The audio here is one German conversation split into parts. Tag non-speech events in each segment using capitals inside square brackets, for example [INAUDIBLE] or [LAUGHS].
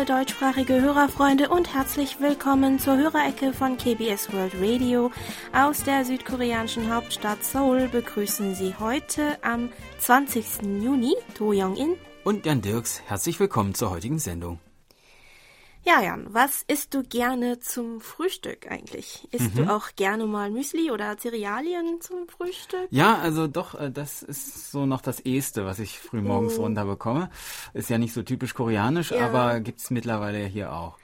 Liebe deutschsprachige Hörerfreunde und herzlich willkommen zur Hörerecke von KBS World Radio. Aus der südkoreanischen Hauptstadt Seoul begrüßen Sie heute am 20. Juni Do Young-in und Jan Dirks. Herzlich willkommen zur heutigen Sendung. Ja, Jan, was isst du gerne zum Frühstück eigentlich? Isst mhm. du auch gerne mal Müsli oder Cerealien zum Frühstück? Ja, also doch, äh, das ist so noch das Eheste, was ich früh morgens oh. runterbekomme. Ist ja nicht so typisch koreanisch, ja. aber gibt's mittlerweile hier auch.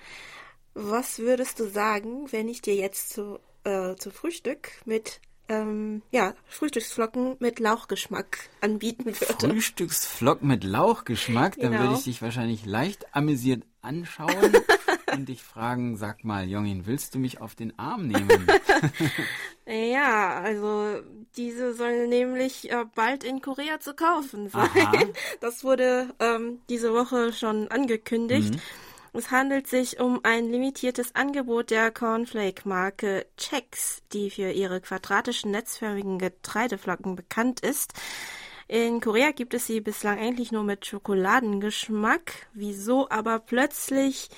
Was würdest du sagen, wenn ich dir jetzt zu, äh, zu Frühstück mit ähm, ja, Frühstücksflocken mit Lauchgeschmack anbieten würde. Frühstücksflocken mit Lauchgeschmack? Dann genau. würde ich dich wahrscheinlich leicht amüsiert anschauen [LAUGHS] und dich fragen, sag mal, Jongin, willst du mich auf den Arm nehmen? [LAUGHS] ja, also diese sollen nämlich äh, bald in Korea zu kaufen sein. Aha. [LAUGHS] Das wurde ähm, diese Woche schon angekündigt. Mhm. Es handelt sich um ein limitiertes Angebot der Cornflake-Marke Chex, die für ihre quadratischen netzförmigen Getreideflocken bekannt ist. In Korea gibt es sie bislang eigentlich nur mit Schokoladengeschmack. Wieso aber plötzlich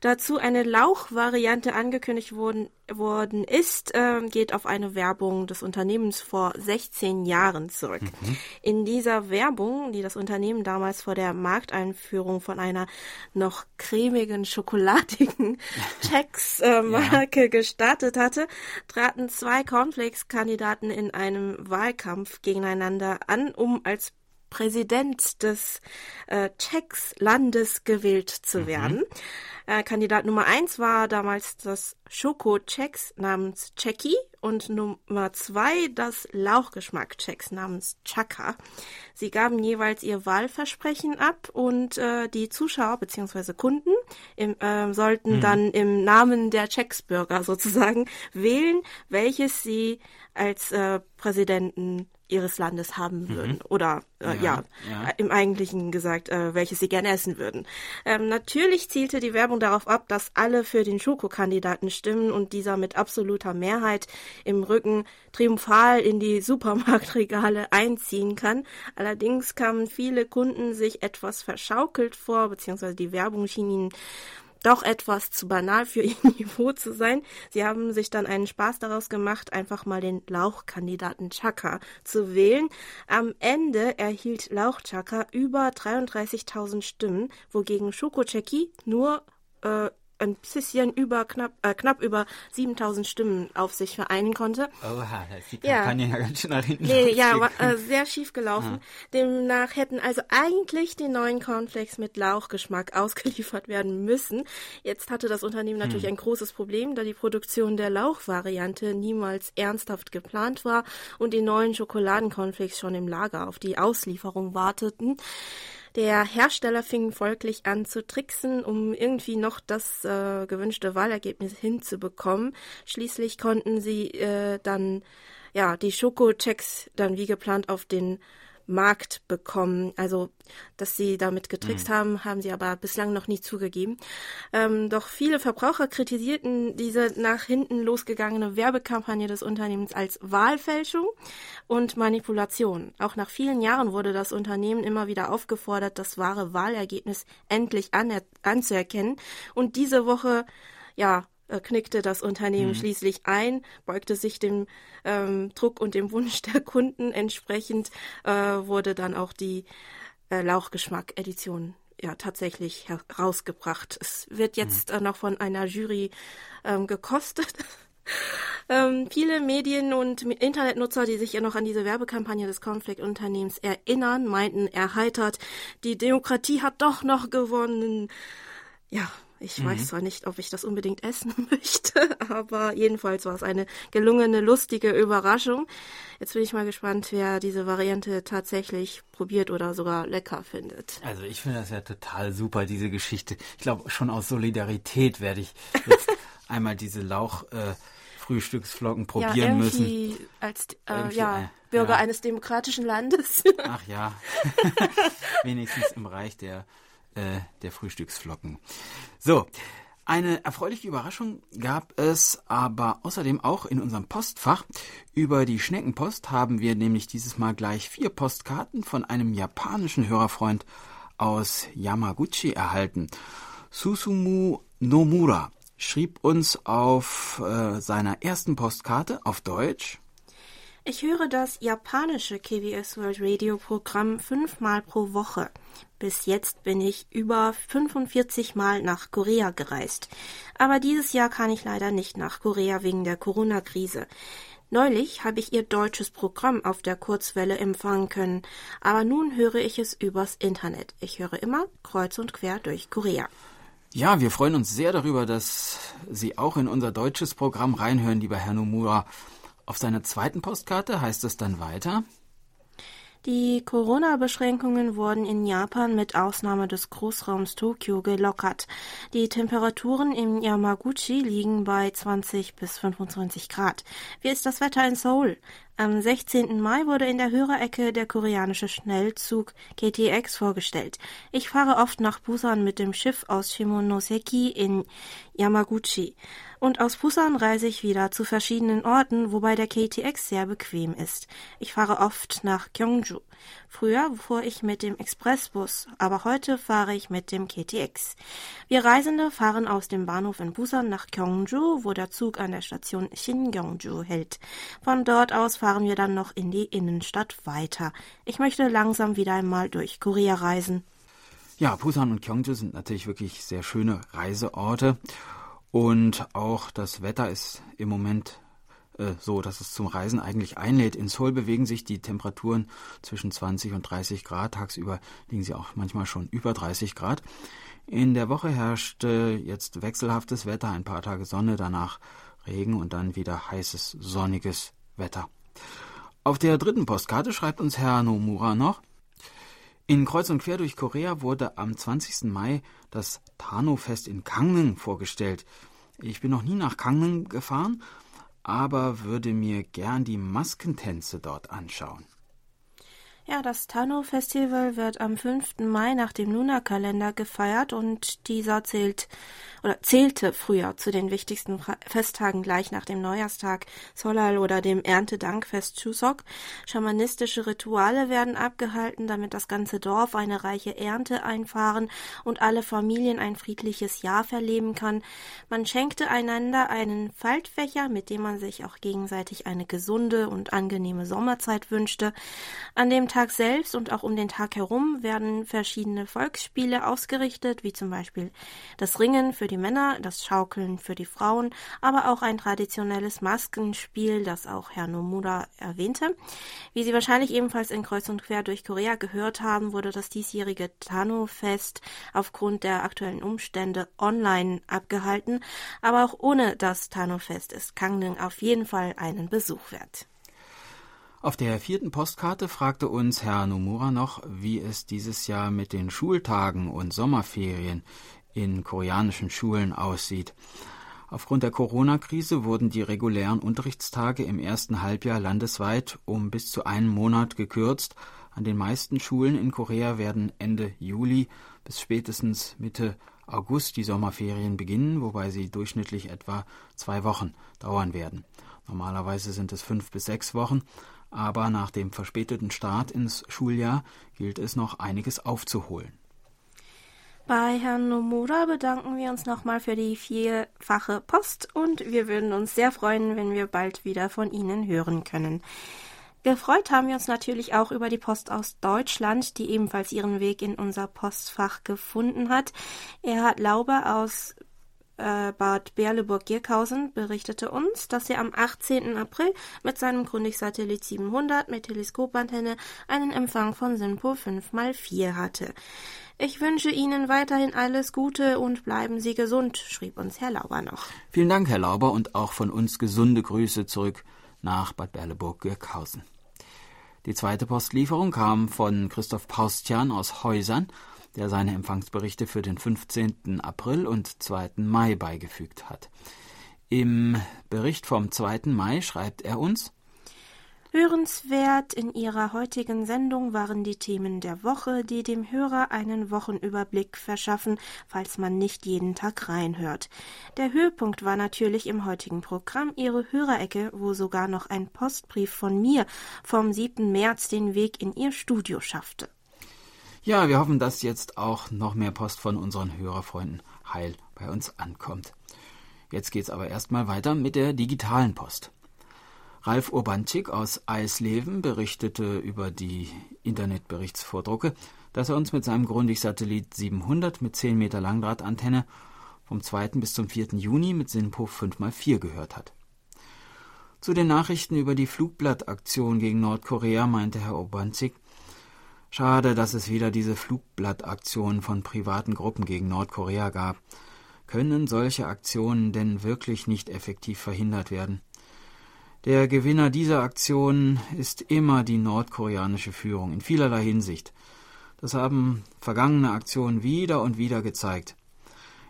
dazu eine Lauchvariante angekündigt worden, worden ist, äh, geht auf eine Werbung des Unternehmens vor 16 Jahren zurück. Mhm. In dieser Werbung, die das Unternehmen damals vor der Markteinführung von einer noch cremigen, schokoladigen [LAUGHS] Chex-Marke äh, ja. gestartet hatte, traten zwei Cornflakes-Kandidaten in einem Wahlkampf gegeneinander an, um als Präsident des äh, Czechs-Landes gewählt zu mhm. werden. Äh, Kandidat Nummer eins war damals das Schoko-Chex namens Checky und Nummer zwei das Lauchgeschmack-Chex namens Chaka. Sie gaben jeweils ihr Wahlversprechen ab und äh, die Zuschauer bzw. Kunden im, äh, sollten mhm. dann im Namen der Chex-Bürger sozusagen [LAUGHS] wählen, welches sie als äh, Präsidenten ihres Landes haben mhm. würden. Mhm. Oder äh, ja, ja, ja, im Eigentlichen gesagt, äh, welches sie gerne essen würden. Ähm, natürlich zielte die Werbung darauf ab, dass alle für den Schokokandidaten stimmen und dieser mit absoluter Mehrheit im Rücken triumphal in die [LAUGHS] Supermarktregale einziehen kann. Allerdings kamen viele Kunden sich etwas verschaukelt vor, beziehungsweise die Werbung schien ihnen doch etwas zu banal für [LAUGHS] ihr Niveau zu sein. Sie haben sich dann einen Spaß daraus gemacht, einfach mal den Lauchkandidaten Chaka zu wählen. Am Ende erhielt Lauch Chaka über 33.000 Stimmen, wogegen Cheki nur äh, ein bisschen über knapp, äh, knapp über 7000 Stimmen auf sich vereinen konnte. Oha, da ist die Kampagne ja, ja ganz schön nach hinten Nee, ja, war, äh, sehr schief gelaufen. Ah. Demnach hätten also eigentlich die neuen Cornflakes mit Lauchgeschmack [LAUGHS] ausgeliefert werden müssen. Jetzt hatte das Unternehmen natürlich hm. ein großes Problem, da die Produktion der Lauchvariante niemals ernsthaft geplant war und die neuen Schokoladencornflakes schon im Lager auf die Auslieferung warteten. Der Hersteller fing folglich an zu tricksen, um irgendwie noch das äh, gewünschte Wahlergebnis hinzubekommen. Schließlich konnten sie äh, dann ja die Schokochecks dann wie geplant auf den Markt bekommen. Also, dass sie damit getrickst mhm. haben, haben sie aber bislang noch nie zugegeben. Ähm, doch viele Verbraucher kritisierten diese nach hinten losgegangene Werbekampagne des Unternehmens als Wahlfälschung und Manipulation. Auch nach vielen Jahren wurde das Unternehmen immer wieder aufgefordert, das wahre Wahlergebnis endlich anzuerkennen. Und diese Woche ja, knickte das Unternehmen mhm. schließlich ein, beugte sich dem ähm, Druck und dem Wunsch der Kunden entsprechend, äh, wurde dann auch die äh, Lauchgeschmack-Edition ja tatsächlich herausgebracht. Es wird mhm. jetzt mhm. äh, noch von einer Jury ähm, gekostet. [LAUGHS] ähm, viele Medien und Internetnutzer, die sich ja noch an diese Werbekampagne des Conflict-Unternehmens erinnern, meinten erheitert, die Demokratie hat doch noch gewonnen. Ja, ich mhm. weiß zwar nicht, ob ich das unbedingt essen [LAUGHS] möchte, aber jedenfalls war es eine gelungene, lustige Überraschung. Jetzt bin ich mal gespannt, wer diese Variante tatsächlich probiert oder sogar lecker findet. Also ich finde das ja total super, diese Geschichte. Ich glaube, schon aus Solidarität werde ich jetzt [LAUGHS] einmal diese Lauch... Äh, Frühstücksflocken probieren ja, müssen. Als äh, ja, äh, Bürger ja. eines demokratischen Landes. [LAUGHS] Ach ja, wenigstens im Reich der äh, der Frühstücksflocken. So, eine erfreuliche Überraschung gab es aber außerdem auch in unserem Postfach. Über die Schneckenpost haben wir nämlich dieses Mal gleich vier Postkarten von einem japanischen Hörerfreund aus Yamaguchi erhalten. Susumu Nomura schrieb uns auf äh, seiner ersten Postkarte auf Deutsch. Ich höre das japanische KBS World Radio Programm fünfmal pro Woche. Bis jetzt bin ich über 45 Mal nach Korea gereist. Aber dieses Jahr kann ich leider nicht nach Korea wegen der Corona-Krise. Neulich habe ich ihr deutsches Programm auf der Kurzwelle empfangen können, aber nun höre ich es übers Internet. Ich höre immer kreuz und quer durch Korea. Ja, wir freuen uns sehr darüber, dass Sie auch in unser deutsches Programm reinhören, lieber Herr Nomura. Auf seiner zweiten Postkarte heißt es dann weiter. Die Corona-Beschränkungen wurden in Japan mit Ausnahme des Großraums Tokio gelockert. Die Temperaturen im Yamaguchi liegen bei 20 bis 25 Grad. Wie ist das Wetter in Seoul? Am 16. Mai wurde in der Hörerecke der koreanische Schnellzug KTX vorgestellt. Ich fahre oft nach Busan mit dem Schiff aus Shimonoseki in Yamaguchi. Und aus Busan reise ich wieder zu verschiedenen Orten, wobei der KTX sehr bequem ist. Ich fahre oft nach Gyeongju. Früher fuhr ich mit dem Expressbus, aber heute fahre ich mit dem KTX. Wir Reisende fahren aus dem Bahnhof in Busan nach Gyeongju, wo der Zug an der Station Shin-Gyeongju hält. Von dort aus fahren wir dann noch in die Innenstadt weiter. Ich möchte langsam wieder einmal durch Korea reisen. Ja, Busan und Gyeongju sind natürlich wirklich sehr schöne Reiseorte. Und auch das Wetter ist im Moment äh, so, dass es zum Reisen eigentlich einlädt. In Seoul bewegen sich die Temperaturen zwischen 20 und 30 Grad. Tagsüber liegen sie auch manchmal schon über 30 Grad. In der Woche herrscht jetzt wechselhaftes Wetter, ein paar Tage Sonne, danach Regen und dann wieder heißes, sonniges Wetter. Auf der dritten Postkarte schreibt uns Herr Nomura noch, in Kreuz und Quer durch Korea wurde am 20. Mai das Tano-Fest in Gangneung vorgestellt. Ich bin noch nie nach Gangneung gefahren aber würde mir gern die Maskentänze dort anschauen. Ja, das Tano-Festival wird am 5. Mai nach dem Luna-Kalender gefeiert und dieser zählt oder zählte früher zu den wichtigsten Festtagen gleich nach dem Neujahrstag Solal oder dem Erntedankfest Chuseok. Schamanistische Rituale werden abgehalten, damit das ganze Dorf eine reiche Ernte einfahren und alle Familien ein friedliches Jahr verleben kann. Man schenkte einander einen Faltfächer, mit dem man sich auch gegenseitig eine gesunde und angenehme Sommerzeit wünschte. An dem Tag selbst und auch um den Tag herum werden verschiedene Volksspiele ausgerichtet, wie zum Beispiel das Ringen für die Männer, das Schaukeln für die Frauen, aber auch ein traditionelles Maskenspiel, das auch Herr Nomura erwähnte. Wie Sie wahrscheinlich ebenfalls in Kreuz und Quer durch Korea gehört haben, wurde das diesjährige Tano-Fest aufgrund der aktuellen Umstände online abgehalten, aber auch ohne das Tano-Fest ist Gangneung auf jeden Fall einen Besuch wert. Auf der vierten Postkarte fragte uns Herr Nomura noch, wie es dieses Jahr mit den Schultagen und Sommerferien in koreanischen Schulen aussieht. Aufgrund der Corona-Krise wurden die regulären Unterrichtstage im ersten Halbjahr landesweit um bis zu einen Monat gekürzt. An den meisten Schulen in Korea werden Ende Juli bis spätestens Mitte August die Sommerferien beginnen, wobei sie durchschnittlich etwa zwei Wochen dauern werden. Normalerweise sind es fünf bis sechs Wochen, aber nach dem verspäteten Start ins Schuljahr gilt es noch einiges aufzuholen. Bei Herrn Nomura bedanken wir uns nochmal für die vierfache Post und wir würden uns sehr freuen, wenn wir bald wieder von Ihnen hören können. Gefreut haben wir uns natürlich auch über die Post aus Deutschland, die ebenfalls ihren Weg in unser Postfach gefunden hat. Er hat Lauber aus äh, Bad Berleburg-Girkhausen berichtete uns, dass er am 18. April mit seinem Grundig-Satellit 700 mit Teleskopantenne einen Empfang von SINPO 5x4 hatte. Ich wünsche Ihnen weiterhin alles Gute und bleiben Sie gesund, schrieb uns Herr Lauber noch. Vielen Dank, Herr Lauber, und auch von uns gesunde Grüße zurück nach Bad Berleburg-Girkhausen. Die zweite Postlieferung kam von Christoph Paustian aus Häusern, der seine Empfangsberichte für den 15. April und 2. Mai beigefügt hat. Im Bericht vom 2. Mai schreibt er uns Hörenswert in ihrer heutigen Sendung waren die Themen der Woche, die dem Hörer einen Wochenüberblick verschaffen, falls man nicht jeden Tag reinhört. Der Höhepunkt war natürlich im heutigen Programm Ihre Hörerecke, wo sogar noch ein Postbrief von mir vom 7. März den Weg in Ihr Studio schaffte. Ja, wir hoffen, dass jetzt auch noch mehr Post von unseren Hörerfreunden heil bei uns ankommt. Jetzt geht's aber erstmal weiter mit der digitalen Post. Ralf Urbanczyk aus Eisleben berichtete über die Internetberichtsvordrucke, dass er uns mit seinem Grundig-Satellit 700 mit 10 Meter Langdrahtantenne vom 2. bis zum 4. Juni mit SINPO 5x4 gehört hat. Zu den Nachrichten über die Flugblattaktion gegen Nordkorea meinte Herr Urbanczyk, Schade, dass es wieder diese Flugblattaktionen von privaten Gruppen gegen Nordkorea gab. Können solche Aktionen denn wirklich nicht effektiv verhindert werden? Der Gewinner dieser Aktion ist immer die nordkoreanische Führung in vielerlei Hinsicht. Das haben vergangene Aktionen wieder und wieder gezeigt.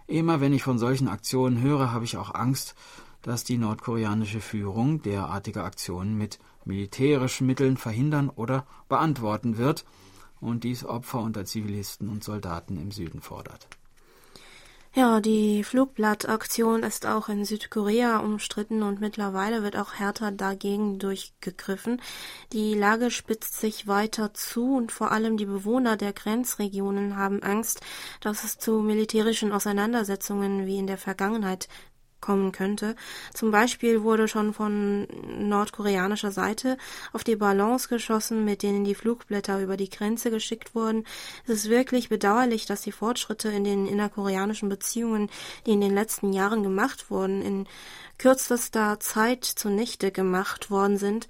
Immer wenn ich von solchen Aktionen höre, habe ich auch Angst, dass die nordkoreanische Führung derartige Aktionen mit militärischen Mitteln verhindern oder beantworten wird und dies Opfer unter Zivilisten und Soldaten im Süden fordert. Ja, die Flugblattaktion ist auch in Südkorea umstritten und mittlerweile wird auch härter dagegen durchgegriffen. Die Lage spitzt sich weiter zu und vor allem die Bewohner der Grenzregionen haben Angst, dass es zu militärischen Auseinandersetzungen wie in der Vergangenheit kommen könnte. Zum Beispiel wurde schon von nordkoreanischer Seite auf die Ballons geschossen, mit denen die Flugblätter über die Grenze geschickt wurden. Es ist wirklich bedauerlich, dass die Fortschritte in den innerkoreanischen Beziehungen, die in den letzten Jahren gemacht wurden, in kürzester Zeit zunichte gemacht worden sind.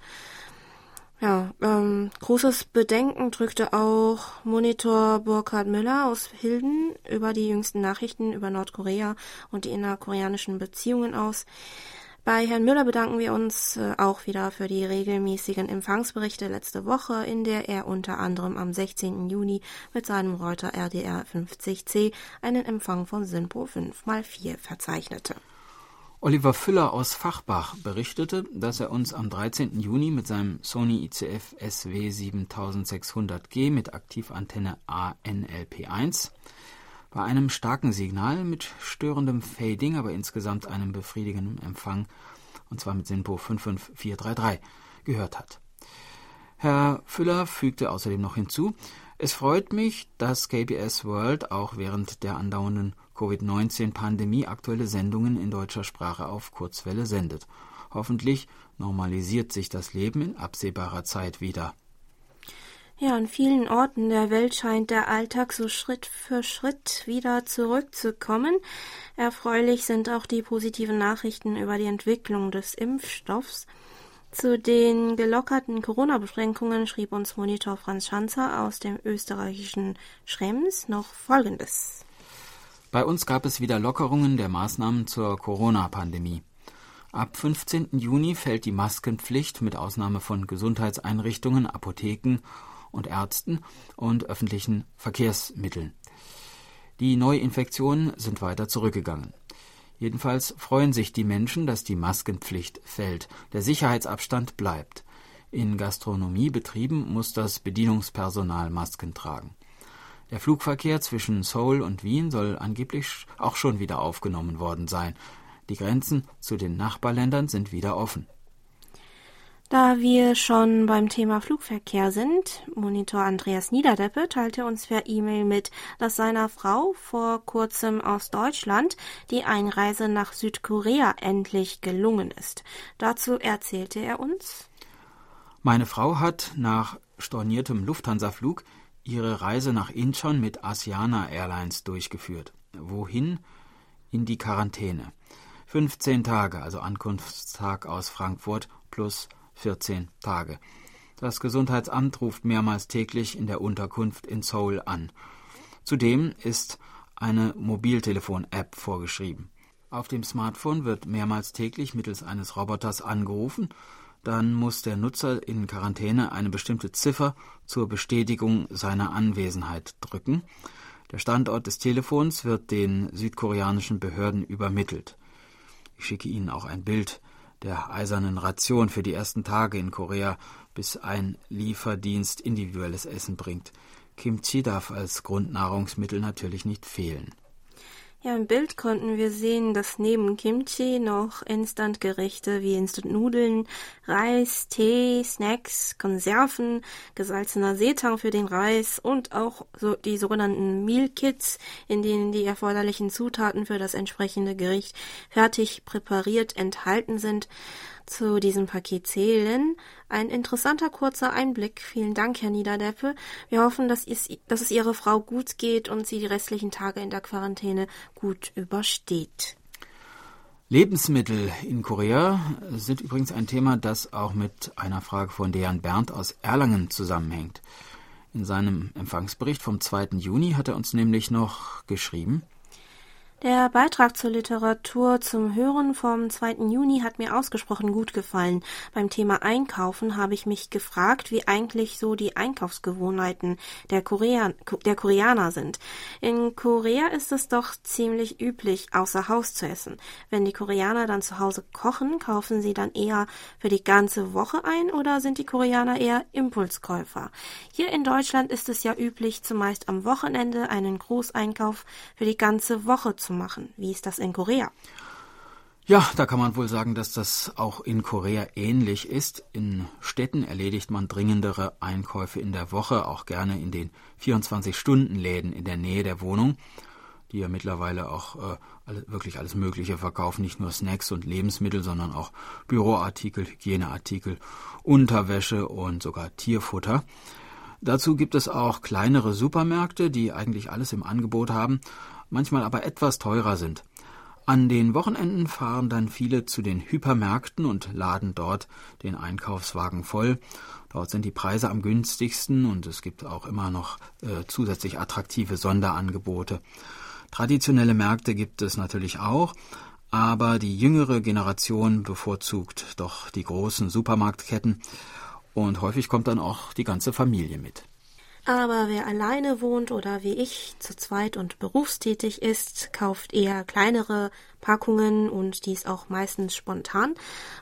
Ja, ähm, großes Bedenken drückte auch Monitor Burkhard Müller aus Hilden über die jüngsten Nachrichten über Nordkorea und die innerkoreanischen Beziehungen aus. Bei Herrn Müller bedanken wir uns äh, auch wieder für die regelmäßigen Empfangsberichte letzte Woche, in der er unter anderem am 16. Juni mit seinem Reuter RDR 50C einen Empfang von SINPO 5x4 verzeichnete. Oliver Füller aus Fachbach berichtete, dass er uns am 13. Juni mit seinem Sony ICF SW 7600G mit Aktivantenne ANLP1 bei einem starken Signal mit störendem Fading, aber insgesamt einem befriedigenden Empfang, und zwar mit SINPO 55433, gehört hat. Herr Füller fügte außerdem noch hinzu, es freut mich, dass KBS World auch während der andauernden Covid-19-Pandemie aktuelle Sendungen in deutscher Sprache auf Kurzwelle sendet. Hoffentlich normalisiert sich das Leben in absehbarer Zeit wieder. Ja, an vielen Orten der Welt scheint der Alltag so Schritt für Schritt wieder zurückzukommen. Erfreulich sind auch die positiven Nachrichten über die Entwicklung des Impfstoffs. Zu den gelockerten Corona-Beschränkungen schrieb uns Monitor Franz Schanzer aus dem österreichischen Schrems noch Folgendes. Bei uns gab es wieder Lockerungen der Maßnahmen zur Corona-Pandemie. Ab 15. Juni fällt die Maskenpflicht mit Ausnahme von Gesundheitseinrichtungen, Apotheken und Ärzten und öffentlichen Verkehrsmitteln. Die Neuinfektionen sind weiter zurückgegangen. Jedenfalls freuen sich die Menschen, dass die Maskenpflicht fällt. Der Sicherheitsabstand bleibt. In Gastronomiebetrieben muss das Bedienungspersonal Masken tragen. Der Flugverkehr zwischen Seoul und Wien soll angeblich auch schon wieder aufgenommen worden sein. Die Grenzen zu den Nachbarländern sind wieder offen. Da wir schon beim Thema Flugverkehr sind, Monitor Andreas Niederdeppe teilte uns per E-Mail mit, dass seiner Frau vor kurzem aus Deutschland die Einreise nach Südkorea endlich gelungen ist. Dazu erzählte er uns. Meine Frau hat nach storniertem Lufthansa-Flug ihre Reise nach Incheon mit Asiana Airlines durchgeführt. Wohin? In die Quarantäne. 15 Tage, also Ankunftstag aus Frankfurt plus 14 Tage. Das Gesundheitsamt ruft mehrmals täglich in der Unterkunft in Seoul an. Zudem ist eine Mobiltelefon-App vorgeschrieben. Auf dem Smartphone wird mehrmals täglich mittels eines Roboters angerufen dann muss der Nutzer in Quarantäne eine bestimmte Ziffer zur Bestätigung seiner Anwesenheit drücken. Der Standort des Telefons wird den südkoreanischen Behörden übermittelt. Ich schicke Ihnen auch ein Bild der eisernen Ration für die ersten Tage in Korea, bis ein Lieferdienst individuelles Essen bringt. Kimchi darf als Grundnahrungsmittel natürlich nicht fehlen. Ja, im Bild konnten wir sehen, dass neben Kimchi noch Instantgerichte wie Instant-Nudeln, Reis, Tee, Snacks, Konserven, gesalzener Seetang für den Reis und auch so die sogenannten Meal Kits, in denen die erforderlichen Zutaten für das entsprechende Gericht fertig präpariert enthalten sind, zu diesem Paket zählen. Ein interessanter kurzer Einblick. Vielen Dank, Herr Niederdeppe. Wir hoffen, dass es, dass es Ihrer Frau gut geht und sie die restlichen Tage in der Quarantäne gut übersteht. Lebensmittel in Korea sind übrigens ein Thema, das auch mit einer Frage von Dejan Berndt aus Erlangen zusammenhängt. In seinem Empfangsbericht vom 2. Juni hat er uns nämlich noch geschrieben, der Beitrag zur Literatur zum Hören vom 2. Juni hat mir ausgesprochen gut gefallen. Beim Thema Einkaufen habe ich mich gefragt, wie eigentlich so die Einkaufsgewohnheiten der, Korean der Koreaner sind. In Korea ist es doch ziemlich üblich, außer Haus zu essen. Wenn die Koreaner dann zu Hause kochen, kaufen sie dann eher für die ganze Woche ein oder sind die Koreaner eher Impulskäufer? Hier in Deutschland ist es ja üblich, zumeist am Wochenende einen Großeinkauf für die ganze Woche zu zu machen. Wie ist das in Korea? Ja, da kann man wohl sagen, dass das auch in Korea ähnlich ist. In Städten erledigt man dringendere Einkäufe in der Woche, auch gerne in den 24-Stunden-Läden in der Nähe der Wohnung, die ja mittlerweile auch äh, wirklich alles Mögliche verkaufen, nicht nur Snacks und Lebensmittel, sondern auch Büroartikel, Hygieneartikel, Unterwäsche und sogar Tierfutter. Dazu gibt es auch kleinere Supermärkte, die eigentlich alles im Angebot haben, manchmal aber etwas teurer sind. An den Wochenenden fahren dann viele zu den Hypermärkten und laden dort den Einkaufswagen voll. Dort sind die Preise am günstigsten und es gibt auch immer noch äh, zusätzlich attraktive Sonderangebote. Traditionelle Märkte gibt es natürlich auch, aber die jüngere Generation bevorzugt doch die großen Supermarktketten und häufig kommt dann auch die ganze Familie mit. Aber wer alleine wohnt oder wie ich zu zweit und berufstätig ist, kauft eher kleinere Packungen und dies auch meistens spontan.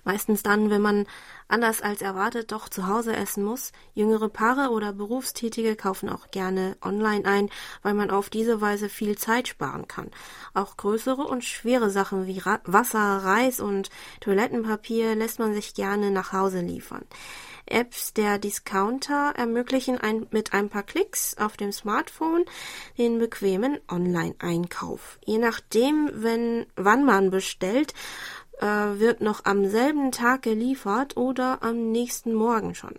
Meistens dann, wenn man anders als erwartet doch zu Hause essen muss. Jüngere Paare oder Berufstätige kaufen auch gerne online ein, weil man auf diese Weise viel Zeit sparen kann. Auch größere und schwere Sachen wie Wasser, Reis und Toilettenpapier lässt man sich gerne nach Hause liefern. Apps der Discounter ermöglichen ein, mit ein paar Klicks auf dem Smartphone den bequemen Online-Einkauf. Je nachdem, wenn, wann man bestellt, äh, wird noch am selben Tag geliefert oder am nächsten Morgen schon.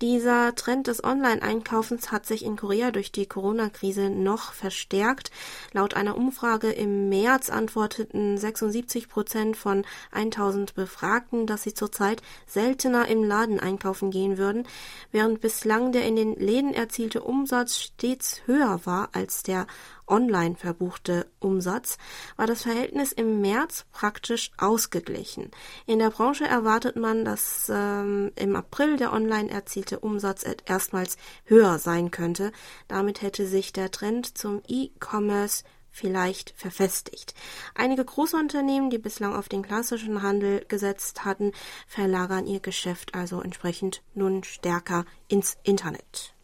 Dieser Trend des Online-Einkaufens hat sich in Korea durch die Corona-Krise noch verstärkt. Laut einer Umfrage im März antworteten 76 Prozent von 1000 Befragten, dass sie zurzeit seltener im Laden einkaufen gehen würden, während bislang der in den Läden erzielte Umsatz stets höher war als der online verbuchte Umsatz, war das Verhältnis im März praktisch ausgeglichen. In der Branche erwartet man, dass ähm, im April der online erzielte Umsatz erstmals höher sein könnte. Damit hätte sich der Trend zum E-Commerce vielleicht verfestigt. Einige große Unternehmen, die bislang auf den klassischen Handel gesetzt hatten, verlagern ihr Geschäft also entsprechend nun stärker ins Internet.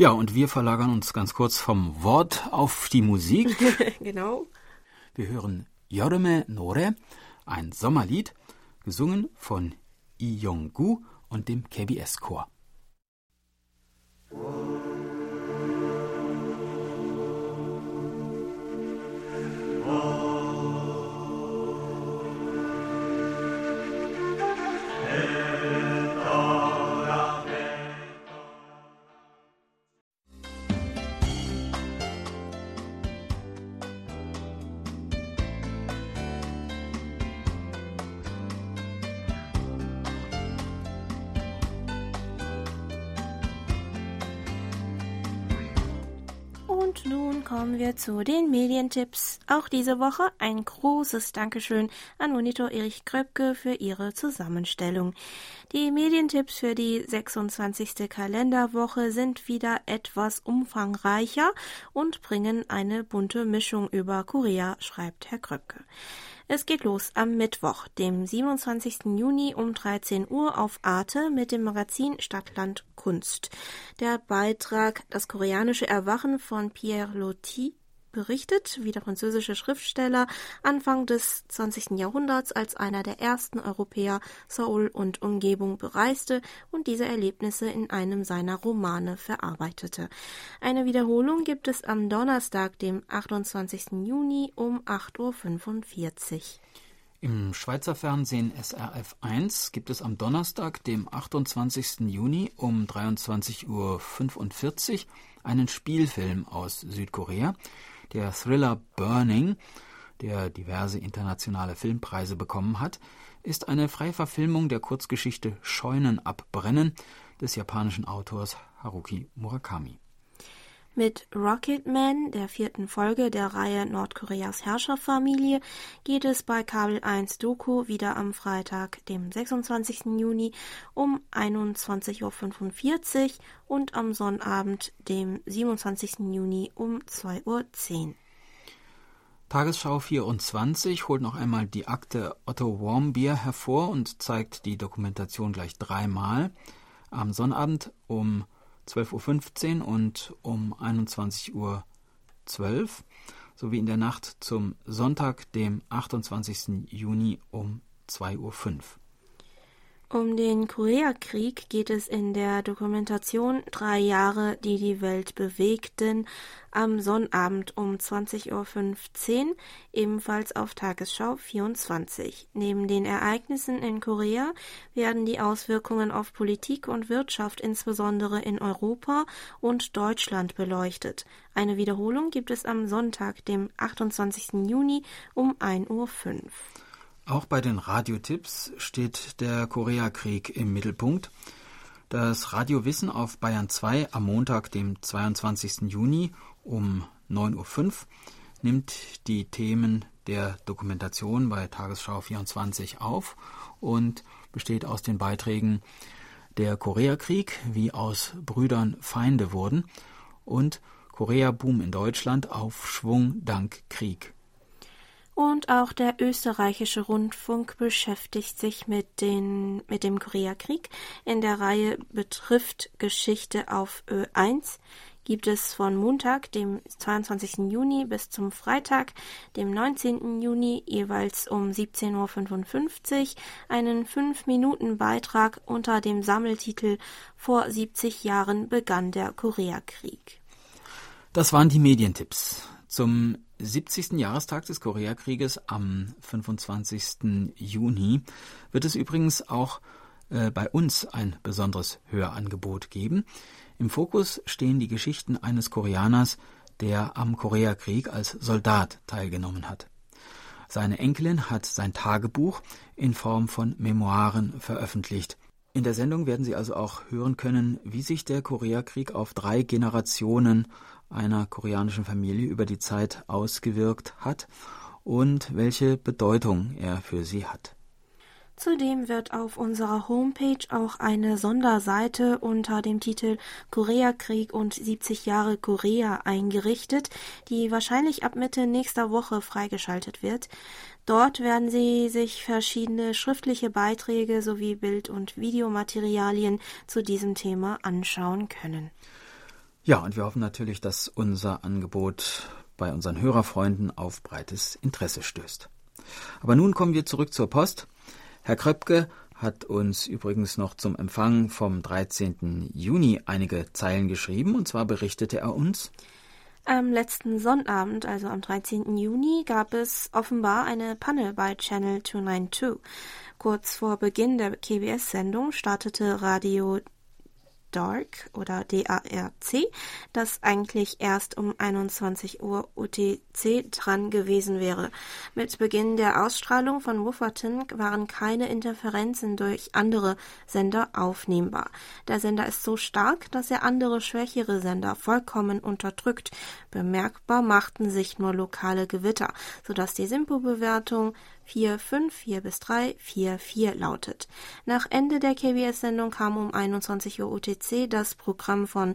Ja, und wir verlagern uns ganz kurz vom Wort auf die Musik. [LAUGHS] genau. Wir hören Yorme Nore, ein Sommerlied, gesungen von Lee Yong-gu und dem KBS-Chor. Und kommen wir zu den Medientipps. Auch diese Woche ein großes Dankeschön an Monitor Erich Kröpke für ihre Zusammenstellung. Die Medientipps für die 26. Kalenderwoche sind wieder etwas umfangreicher und bringen eine bunte Mischung über Korea, schreibt Herr Kröpke. Es geht los am Mittwoch, dem 27. Juni um 13 Uhr auf Arte mit dem Magazin Stadtland Kunst. Der Beitrag Das koreanische Erwachen von Pierre Loti berichtet, wie der französische Schriftsteller Anfang des 20. Jahrhunderts als einer der ersten Europäer Seoul und Umgebung bereiste und diese Erlebnisse in einem seiner Romane verarbeitete. Eine Wiederholung gibt es am Donnerstag, dem 28. Juni um 8.45 Uhr. Im Schweizer Fernsehen SRF 1 gibt es am Donnerstag, dem 28. Juni um 23.45 Uhr einen Spielfilm aus Südkorea, der Thriller Burning, der diverse internationale Filmpreise bekommen hat, ist eine freie Verfilmung der Kurzgeschichte Scheunen abbrennen des japanischen Autors Haruki Murakami. Mit Rocketman, der vierten Folge der Reihe Nordkoreas Herrscherfamilie, geht es bei Kabel 1 Doku wieder am Freitag, dem 26. Juni um 21.45 Uhr und am Sonnabend, dem 27. Juni um 2.10 Uhr. Tagesschau 24 holt noch einmal die Akte Otto Warmbier hervor und zeigt die Dokumentation gleich dreimal. Am Sonnabend um 12.15 Uhr und um 21.12 Uhr sowie in der Nacht zum Sonntag, dem 28. Juni um 2.05 Uhr. Um den Koreakrieg geht es in der Dokumentation Drei Jahre, die die Welt bewegten, am Sonnabend um 20.15 Uhr, ebenfalls auf Tagesschau 24. Neben den Ereignissen in Korea werden die Auswirkungen auf Politik und Wirtschaft insbesondere in Europa und Deutschland beleuchtet. Eine Wiederholung gibt es am Sonntag, dem 28. Juni um 1.05 Uhr. Auch bei den Radiotipps steht der Koreakrieg im Mittelpunkt. Das Radiowissen auf Bayern 2 am Montag, dem 22. Juni um 9.05 Uhr nimmt die Themen der Dokumentation bei Tagesschau 24 auf und besteht aus den Beiträgen Der Koreakrieg, wie aus Brüdern Feinde wurden und Korea-Boom in Deutschland, Aufschwung dank Krieg. Und auch der österreichische Rundfunk beschäftigt sich mit, den, mit dem Koreakrieg. In der Reihe Betrifft Geschichte auf Ö1 gibt es von Montag, dem 22. Juni bis zum Freitag, dem 19. Juni jeweils um 17.55 Uhr einen 5-Minuten-Beitrag unter dem Sammeltitel Vor 70 Jahren begann der Koreakrieg. Das waren die Medientipps. Zum 70. Jahrestag des Koreakrieges am 25. Juni wird es übrigens auch äh, bei uns ein besonderes Hörangebot geben. Im Fokus stehen die Geschichten eines Koreaners, der am Koreakrieg als Soldat teilgenommen hat. Seine Enkelin hat sein Tagebuch in Form von Memoiren veröffentlicht. In der Sendung werden Sie also auch hören können, wie sich der Koreakrieg auf drei Generationen einer koreanischen Familie über die Zeit ausgewirkt hat und welche Bedeutung er für sie hat. Zudem wird auf unserer Homepage auch eine Sonderseite unter dem Titel Koreakrieg und 70 Jahre Korea eingerichtet, die wahrscheinlich ab Mitte nächster Woche freigeschaltet wird. Dort werden Sie sich verschiedene schriftliche Beiträge sowie Bild- und Videomaterialien zu diesem Thema anschauen können. Ja, und wir hoffen natürlich, dass unser Angebot bei unseren Hörerfreunden auf breites Interesse stößt. Aber nun kommen wir zurück zur Post. Herr Kröpke hat uns übrigens noch zum Empfang vom 13. Juni einige Zeilen geschrieben, und zwar berichtete er uns, am letzten Sonnabend, also am 13. Juni, gab es offenbar eine Panne bei Channel 292. Kurz vor Beginn der KBS-Sendung startete Radio Dark oder DARC, das eigentlich erst um 21 Uhr UTC dran gewesen wäre. Mit Beginn der Ausstrahlung von Wufferton waren keine Interferenzen durch andere Sender aufnehmbar. Der Sender ist so stark, dass er andere schwächere Sender vollkommen unterdrückt. Bemerkbar machten sich nur lokale Gewitter, sodass die Simpo-Bewertung 4, 5, 4 bis 3, 4, 4 lautet. Nach Ende der KBS-Sendung kam um 21 Uhr UTC das Programm von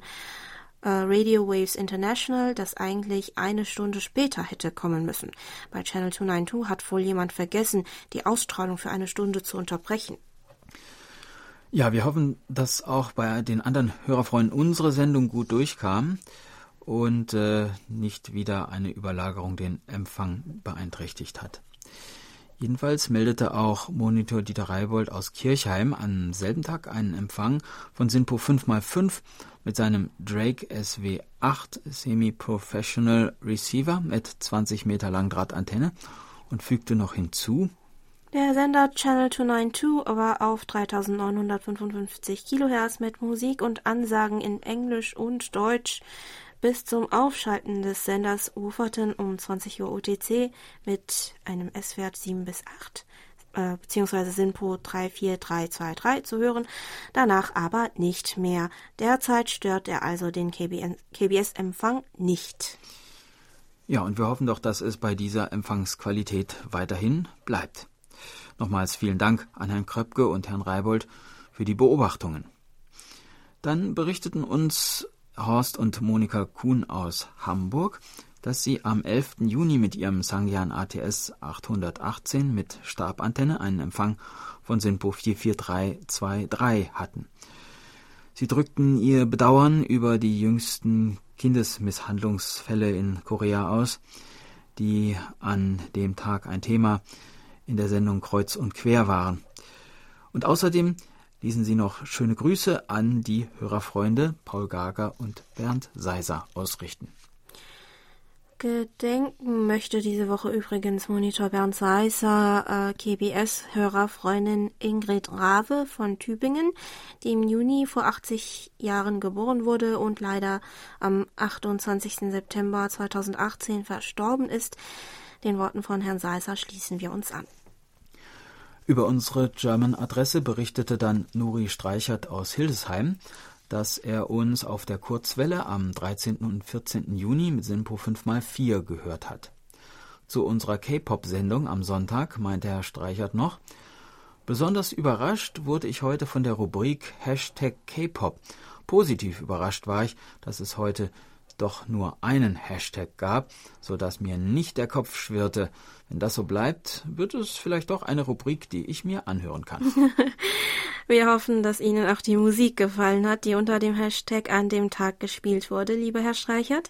äh, Radio Waves International, das eigentlich eine Stunde später hätte kommen müssen. Bei Channel 292 hat wohl jemand vergessen, die Ausstrahlung für eine Stunde zu unterbrechen. Ja, wir hoffen, dass auch bei den anderen Hörerfreunden unsere Sendung gut durchkam. und äh, nicht wieder eine Überlagerung den Empfang beeinträchtigt hat. Jedenfalls meldete auch Monitor Dieter Reibold aus Kirchheim am selben Tag einen Empfang von SINPO 5x5 mit seinem Drake SW8 Semi-Professional Receiver mit 20 Meter Langdrahtantenne und fügte noch hinzu, der Sender Channel 292 war auf 3955 Kilohertz mit Musik und Ansagen in Englisch und Deutsch bis zum Aufschalten des Senders uferten um 20 Uhr UTC mit einem S-Wert 7 bis 8 äh, beziehungsweise SINPO 34323 zu hören, danach aber nicht mehr. Derzeit stört er also den KBS-Empfang nicht. Ja, und wir hoffen doch, dass es bei dieser Empfangsqualität weiterhin bleibt. Nochmals vielen Dank an Herrn Kröpke und Herrn Reibold für die Beobachtungen. Dann berichteten uns Horst und Monika Kuhn aus Hamburg, dass sie am 11. Juni mit ihrem Sangyan ATS 818 mit Stabantenne einen Empfang von SINPO 44323 hatten. Sie drückten ihr Bedauern über die jüngsten Kindesmisshandlungsfälle in Korea aus, die an dem Tag ein Thema in der Sendung Kreuz und Quer waren. Und außerdem ließen sie noch schöne Grüße an die Hörerfreunde Paul Gager und Bernd Seiser ausrichten. Gedenken möchte diese Woche übrigens Monitor Bernd Seiser, äh, KBS-Hörerfreundin Ingrid Rave von Tübingen, die im Juni vor 80 Jahren geboren wurde und leider am 28. September 2018 verstorben ist. Den Worten von Herrn Seiser schließen wir uns an. Über unsere German-Adresse berichtete dann Nuri Streichert aus Hildesheim, dass er uns auf der Kurzwelle am 13. und 14. Juni mit Sinpo 5x4 gehört hat. Zu unserer K-Pop-Sendung am Sonntag meinte Herr Streichert noch, Besonders überrascht wurde ich heute von der Rubrik Hashtag K-Pop. Positiv überrascht war ich, dass es heute doch nur einen Hashtag gab, so dass mir nicht der Kopf schwirrte. Wenn das so bleibt, wird es vielleicht doch eine Rubrik, die ich mir anhören kann. [LAUGHS] Wir hoffen, dass Ihnen auch die Musik gefallen hat, die unter dem Hashtag an dem Tag gespielt wurde, lieber Herr Streichert.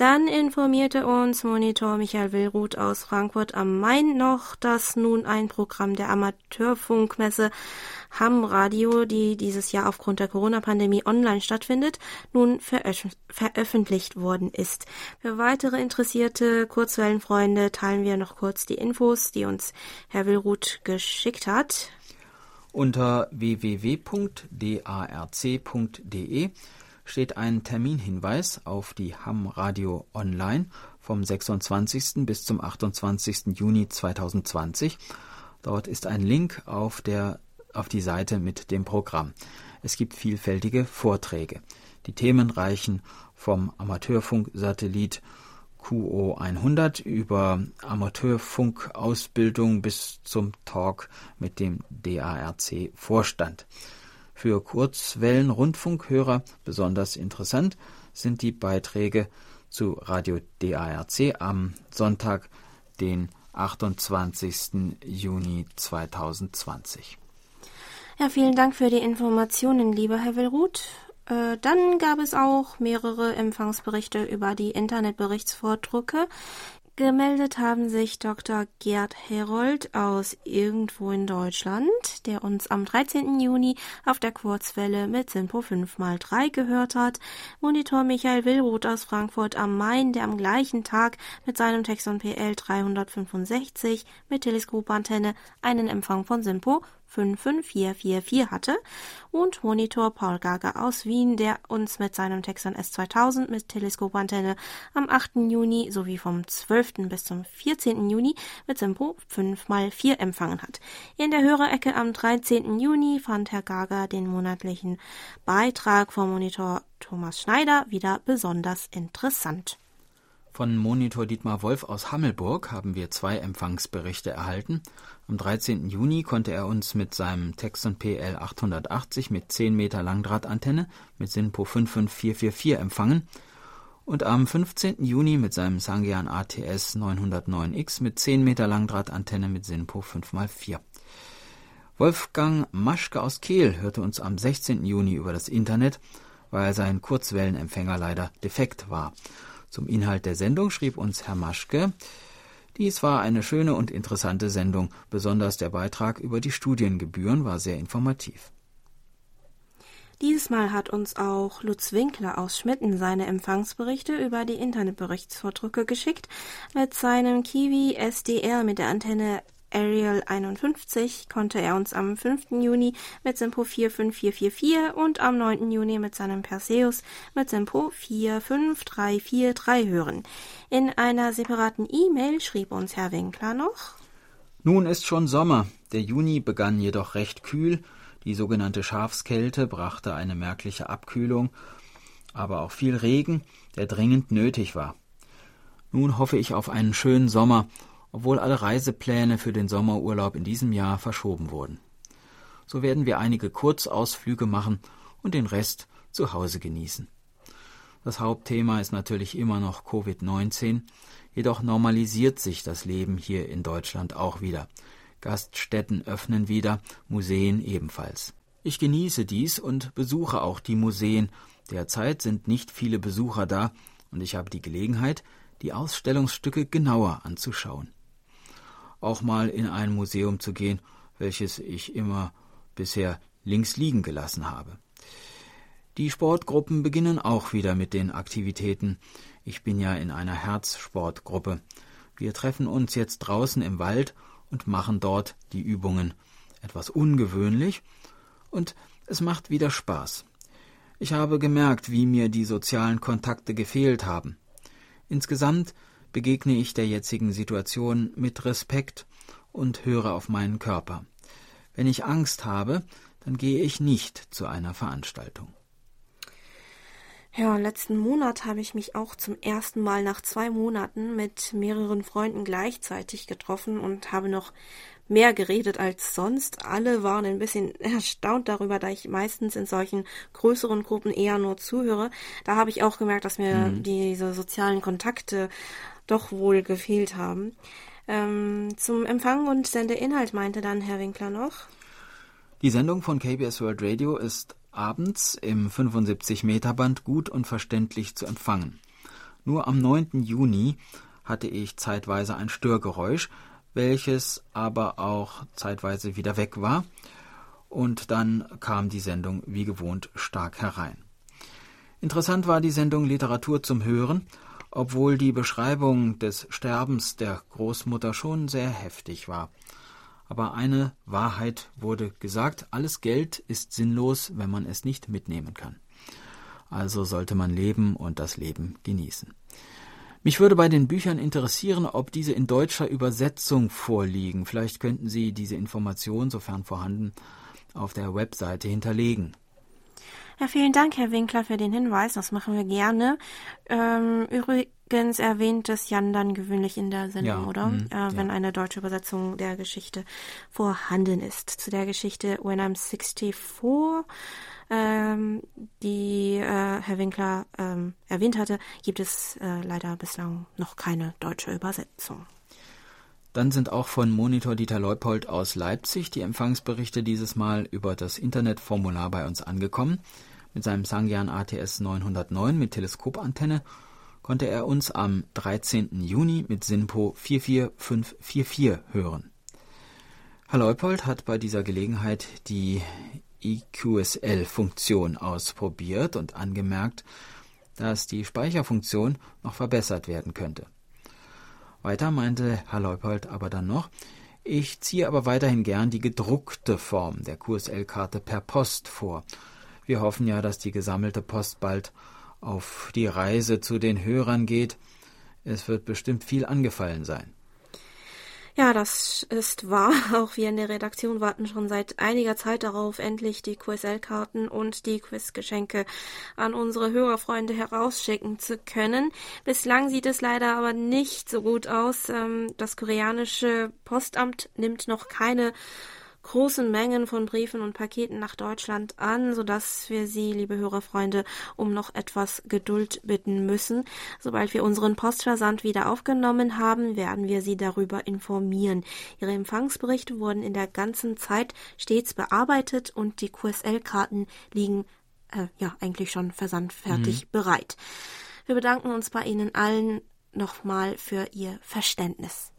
Dann informierte uns Monitor Michael Willruth aus Frankfurt am Main noch, dass nun ein Programm der Amateurfunkmesse Ham Radio, die dieses Jahr aufgrund der Corona-Pandemie online stattfindet, nun veröf veröffentlicht worden ist. Für weitere interessierte Kurzwellenfreunde teilen wir noch kurz die Infos, die uns Herr Willruth geschickt hat. Unter www.darc.de steht ein Terminhinweis auf die Ham Radio Online vom 26. bis zum 28. Juni 2020. Dort ist ein Link auf, der, auf die Seite mit dem Programm. Es gibt vielfältige Vorträge. Die Themen reichen vom Amateurfunksatellit QO 100 über Amateurfunkausbildung bis zum Talk mit dem DARC-Vorstand. Für Kurzwellenrundfunkhörer besonders interessant sind die Beiträge zu Radio DARC am Sonntag, den 28. Juni 2020. Ja, vielen Dank für die Informationen, lieber Herr Willruth. Äh, dann gab es auch mehrere Empfangsberichte über die Internetberichtsvordrucke. Gemeldet haben sich Dr. Gerd Herold aus irgendwo in Deutschland, der uns am 13. Juni auf der Kurzwelle mit Simpo 5x3 gehört hat, Monitor Michael Willroth aus Frankfurt am Main, der am gleichen Tag mit seinem Texon PL 365 mit Teleskopantenne einen Empfang von Simpo 55444 hatte und Monitor Paul Gager aus Wien, der uns mit seinem Texan S2000 mit Teleskopantenne am 8. Juni sowie vom 12. bis zum 14. Juni mit Simpo 5x4 empfangen hat. In der Hörerecke am 13. Juni fand Herr Gager den monatlichen Beitrag vom Monitor Thomas Schneider wieder besonders interessant. Von Monitor Dietmar Wolf aus Hammelburg haben wir zwei Empfangsberichte erhalten. Am 13. Juni konnte er uns mit seinem Texon PL 880 mit 10 Meter Langdrahtantenne mit SINPO 55444 empfangen und am 15. Juni mit seinem Sangyan ATS 909X mit 10 Meter Langdrahtantenne mit SINPO 5x4. Wolfgang Maschke aus Kehl hörte uns am 16. Juni über das Internet weil sein Kurzwellenempfänger leider defekt war. Zum Inhalt der Sendung schrieb uns Herr Maschke, dies war eine schöne und interessante Sendung, besonders der Beitrag über die Studiengebühren war sehr informativ. Dieses Mal hat uns auch Lutz Winkler aus Schmitten seine Empfangsberichte über die Internetberichtsvordrücke geschickt. Mit seinem Kiwi SDR mit der Antenne Ariel 51 konnte er uns am 5. Juni mit Simpo 45444 und am 9. Juni mit seinem Perseus mit Simpo 45343 hören. In einer separaten E-Mail schrieb uns Herr Winkler noch Nun ist schon Sommer. Der Juni begann jedoch recht kühl. Die sogenannte Schafskälte brachte eine merkliche Abkühlung, aber auch viel Regen, der dringend nötig war. Nun hoffe ich auf einen schönen Sommer obwohl alle Reisepläne für den Sommerurlaub in diesem Jahr verschoben wurden. So werden wir einige Kurzausflüge machen und den Rest zu Hause genießen. Das Hauptthema ist natürlich immer noch Covid-19, jedoch normalisiert sich das Leben hier in Deutschland auch wieder. Gaststätten öffnen wieder, Museen ebenfalls. Ich genieße dies und besuche auch die Museen. Derzeit sind nicht viele Besucher da und ich habe die Gelegenheit, die Ausstellungsstücke genauer anzuschauen auch mal in ein Museum zu gehen, welches ich immer bisher links liegen gelassen habe. Die Sportgruppen beginnen auch wieder mit den Aktivitäten. Ich bin ja in einer Herzsportgruppe. Wir treffen uns jetzt draußen im Wald und machen dort die Übungen. Etwas ungewöhnlich und es macht wieder Spaß. Ich habe gemerkt, wie mir die sozialen Kontakte gefehlt haben. Insgesamt begegne ich der jetzigen Situation mit Respekt und höre auf meinen Körper. Wenn ich Angst habe, dann gehe ich nicht zu einer Veranstaltung. Ja, letzten Monat habe ich mich auch zum ersten Mal nach zwei Monaten mit mehreren Freunden gleichzeitig getroffen und habe noch mehr geredet als sonst. Alle waren ein bisschen [LAUGHS] erstaunt darüber, da ich meistens in solchen größeren Gruppen eher nur zuhöre. Da habe ich auch gemerkt, dass mir mhm. diese sozialen Kontakte doch wohl gefehlt haben. Ähm, zum Empfang und Sendeinhalt meinte dann Herr Winkler noch. Die Sendung von KBS World Radio ist abends im 75 Meter Band gut und verständlich zu empfangen. Nur am 9. Juni hatte ich zeitweise ein Störgeräusch, welches aber auch zeitweise wieder weg war, und dann kam die Sendung wie gewohnt stark herein. Interessant war die Sendung Literatur zum Hören, obwohl die Beschreibung des Sterbens der Großmutter schon sehr heftig war. Aber eine Wahrheit wurde gesagt, alles Geld ist sinnlos, wenn man es nicht mitnehmen kann. Also sollte man leben und das Leben genießen. Mich würde bei den Büchern interessieren, ob diese in deutscher Übersetzung vorliegen. Vielleicht könnten Sie diese Information, sofern vorhanden, auf der Webseite hinterlegen. Ja, vielen Dank, Herr Winkler, für den Hinweis. Das machen wir gerne. Ähm, übrigens erwähnt es Jan dann gewöhnlich in der Sendung, ja, oder? Mh, äh, wenn ja. eine deutsche Übersetzung der Geschichte vorhanden ist. Zu der Geschichte When I'm 64, ähm, die äh, Herr Winkler ähm, erwähnt hatte, gibt es äh, leider bislang noch keine deutsche Übersetzung. Dann sind auch von Monitor Dieter Leupold aus Leipzig die Empfangsberichte dieses Mal über das Internetformular bei uns angekommen. Mit seinem Sangyan ATS 909 mit Teleskopantenne konnte er uns am 13. Juni mit SINPO 44544 hören. Herr Leupold hat bei dieser Gelegenheit die EQSL-Funktion ausprobiert und angemerkt, dass die Speicherfunktion noch verbessert werden könnte. Weiter meinte Herr Leupold aber dann noch, ich ziehe aber weiterhin gern die gedruckte Form der QSL-Karte per Post vor wir hoffen ja, dass die gesammelte Post bald auf die Reise zu den Hörern geht. Es wird bestimmt viel angefallen sein. Ja, das ist wahr. [LAUGHS] Auch wir in der Redaktion warten schon seit einiger Zeit darauf, endlich die QSL-Karten und die Quizgeschenke an unsere Hörerfreunde herausschicken zu können. Bislang sieht es leider aber nicht so gut aus. Ähm, das koreanische Postamt nimmt noch keine großen Mengen von Briefen und Paketen nach Deutschland an, sodass wir Sie, liebe Hörerfreunde, um noch etwas Geduld bitten müssen. Sobald wir unseren Postversand wieder aufgenommen haben, werden wir Sie darüber informieren. Ihre Empfangsberichte wurden in der ganzen Zeit stets bearbeitet und die QSL-Karten liegen äh, ja eigentlich schon versandfertig mhm. bereit. Wir bedanken uns bei Ihnen allen nochmal für Ihr Verständnis.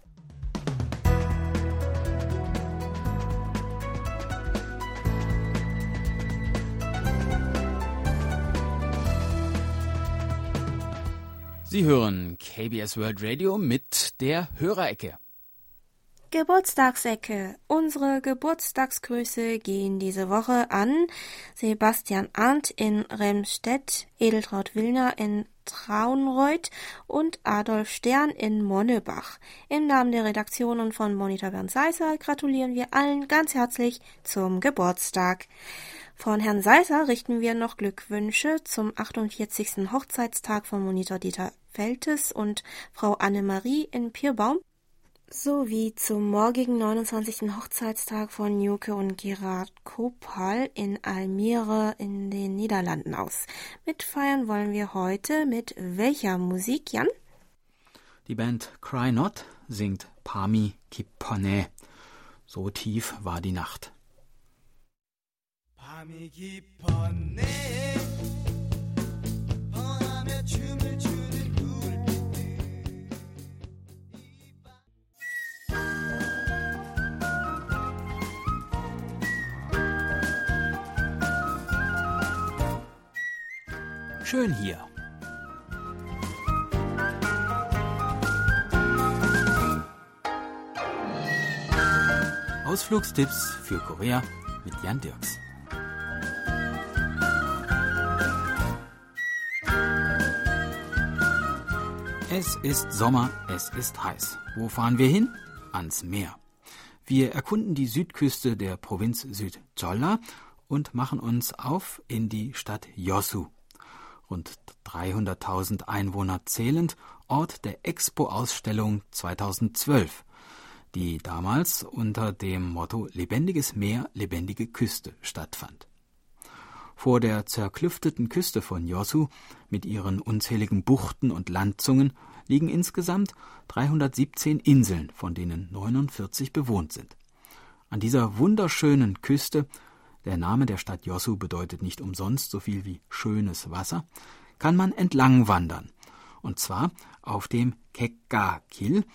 Sie hören KBS World Radio mit der Hörerecke. Geburtstagsecke. Unsere Geburtstagsgrüße gehen diese Woche an Sebastian Arndt in Remstedt, Edeltraut Willner in Traunreuth und Adolf Stern in Monnebach. Im Namen der Redaktion und von Monitor Bernd Seisser gratulieren wir allen ganz herzlich zum Geburtstag. Von Herrn Seisser richten wir noch Glückwünsche zum 48. Hochzeitstag von Monitor Dieter Feltes und Frau Annemarie in Pierbaum sowie zum morgigen 29. Hochzeitstag von Juke und Gerard Kopal in Almere in den Niederlanden aus. Mitfeiern wollen wir heute mit welcher Musik, Jan? Die Band Cry Not singt Pami Kipone. So tief war die Nacht. 밤이 깊었네 뻔하며 춤을 Schön hier. Ausflugstipps für Korea mit Jan Dirks. Es ist Sommer, es ist heiß. Wo fahren wir hin? Ans Meer. Wir erkunden die Südküste der Provinz Südjolla und machen uns auf in die Stadt Yosu. Rund 300.000 Einwohner zählend, Ort der Expo-Ausstellung 2012, die damals unter dem Motto Lebendiges Meer, lebendige Küste stattfand. Vor der zerklüfteten Küste von Yosu mit ihren unzähligen Buchten und Landzungen liegen insgesamt 317 Inseln, von denen 49 bewohnt sind. An dieser wunderschönen Küste, der Name der Stadt Yosu bedeutet nicht umsonst so viel wie schönes Wasser, kann man entlang wandern. Und zwar auf dem Kekka-Kil,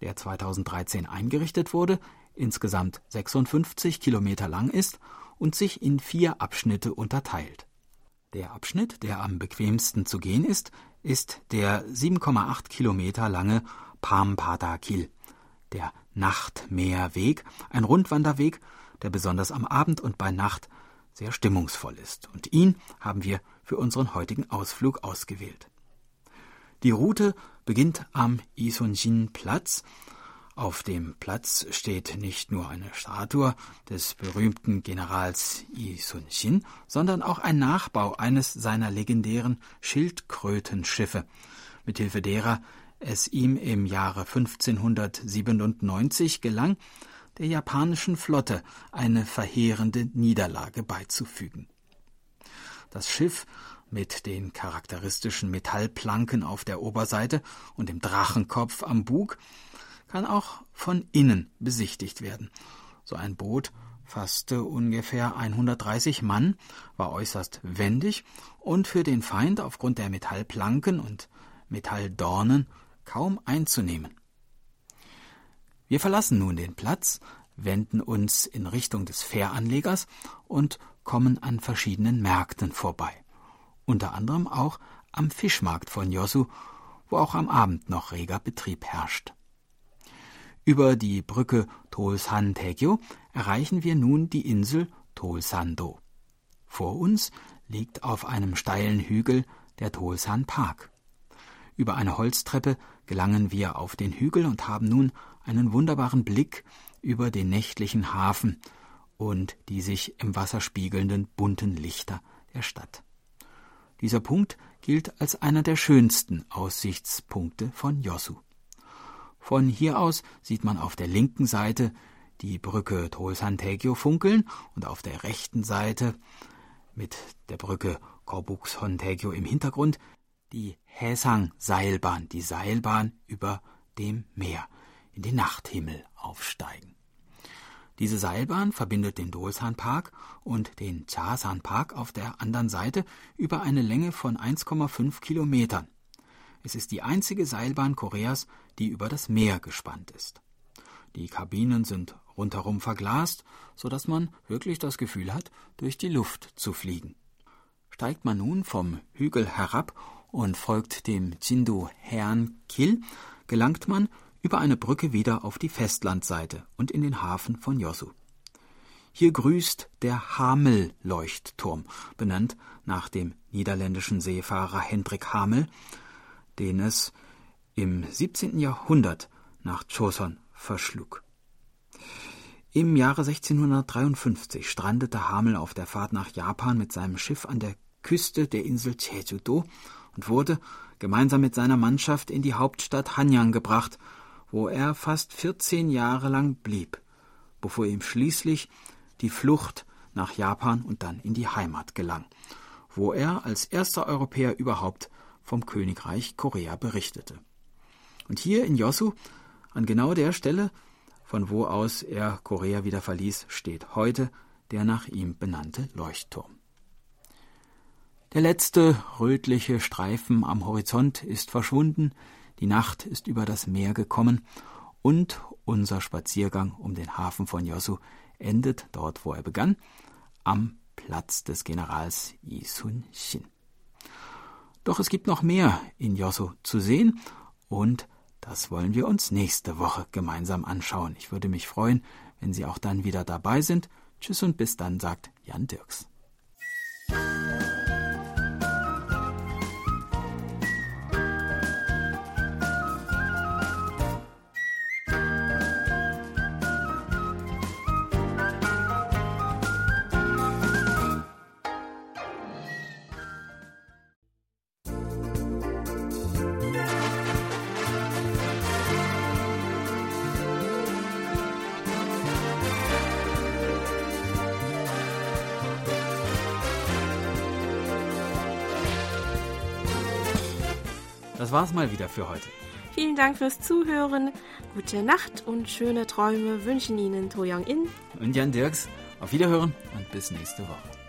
der 2013 eingerichtet wurde, insgesamt 56 Kilometer lang ist und sich in vier Abschnitte unterteilt. Der Abschnitt, der am bequemsten zu gehen ist, ist der 7,8 Kilometer lange Pampata-Kil, der Nachtmeerweg, ein Rundwanderweg, der besonders am Abend und bei Nacht sehr stimmungsvoll ist. Und ihn haben wir für unseren heutigen Ausflug ausgewählt. Die Route beginnt am Isunshin-Platz auf dem Platz steht nicht nur eine Statue des berühmten Generals Yi Sun-shin, sondern auch ein Nachbau eines seiner legendären Schildkrötenschiffe, mithilfe derer es ihm im Jahre 1597 gelang, der japanischen Flotte eine verheerende Niederlage beizufügen. Das Schiff mit den charakteristischen Metallplanken auf der Oberseite und dem Drachenkopf am Bug kann auch von innen besichtigt werden. So ein Boot fasste ungefähr 130 Mann, war äußerst wendig und für den Feind aufgrund der Metallplanken und Metalldornen kaum einzunehmen. Wir verlassen nun den Platz, wenden uns in Richtung des Fähranlegers und kommen an verschiedenen Märkten vorbei. Unter anderem auch am Fischmarkt von Josu, wo auch am Abend noch reger Betrieb herrscht. Über die Brücke Tolsan-Taegyo erreichen wir nun die Insel Tolsando. Vor uns liegt auf einem steilen Hügel der Tolsan Park. Über eine Holztreppe gelangen wir auf den Hügel und haben nun einen wunderbaren Blick über den nächtlichen Hafen und die sich im Wasser spiegelnden bunten Lichter der Stadt. Dieser Punkt gilt als einer der schönsten Aussichtspunkte von Yosu. Von hier aus sieht man auf der linken Seite die Brücke Tolsantegio funkeln und auf der rechten Seite mit der Brücke Korbuk-Sontegio im Hintergrund die Häsang-Seilbahn, die Seilbahn über dem Meer, in den Nachthimmel aufsteigen. Diese Seilbahn verbindet den Dolsan Park und den Chasan Park auf der anderen Seite über eine Länge von 1,5 Kilometern. Es ist die einzige Seilbahn Koreas, die über das Meer gespannt ist. Die Kabinen sind rundherum verglast, so dass man wirklich das Gefühl hat, durch die Luft zu fliegen. Steigt man nun vom Hügel herab und folgt dem Jindu Herrn Kil, gelangt man über eine Brücke wieder auf die Festlandseite und in den Hafen von Yosu. Hier grüßt der Hamel-Leuchtturm, benannt nach dem niederländischen Seefahrer Hendrik Hamel, den es im 17. Jahrhundert nach Choson verschlug. Im Jahre 1653 strandete Hamel auf der Fahrt nach Japan mit seinem Schiff an der Küste der Insel Jeju-do und wurde gemeinsam mit seiner Mannschaft in die Hauptstadt Hanyang gebracht, wo er fast 14 Jahre lang blieb, bevor ihm schließlich die Flucht nach Japan und dann in die Heimat gelang, wo er als erster Europäer überhaupt vom Königreich Korea berichtete. Und hier in Yosu, an genau der Stelle, von wo aus er Korea wieder verließ, steht heute der nach ihm benannte Leuchtturm. Der letzte rötliche Streifen am Horizont ist verschwunden, die Nacht ist über das Meer gekommen und unser Spaziergang um den Hafen von Yosu endet dort, wo er begann, am Platz des Generals Yi Sun Shin. Doch es gibt noch mehr in Yosu zu sehen und das wollen wir uns nächste Woche gemeinsam anschauen. Ich würde mich freuen, wenn Sie auch dann wieder dabei sind. Tschüss und bis dann, sagt Jan Dirks. War's mal wieder für heute. Vielen Dank fürs Zuhören. Gute Nacht und schöne Träume wünschen Ihnen To Young In und Jan Dirks. Auf Wiederhören und bis nächste Woche.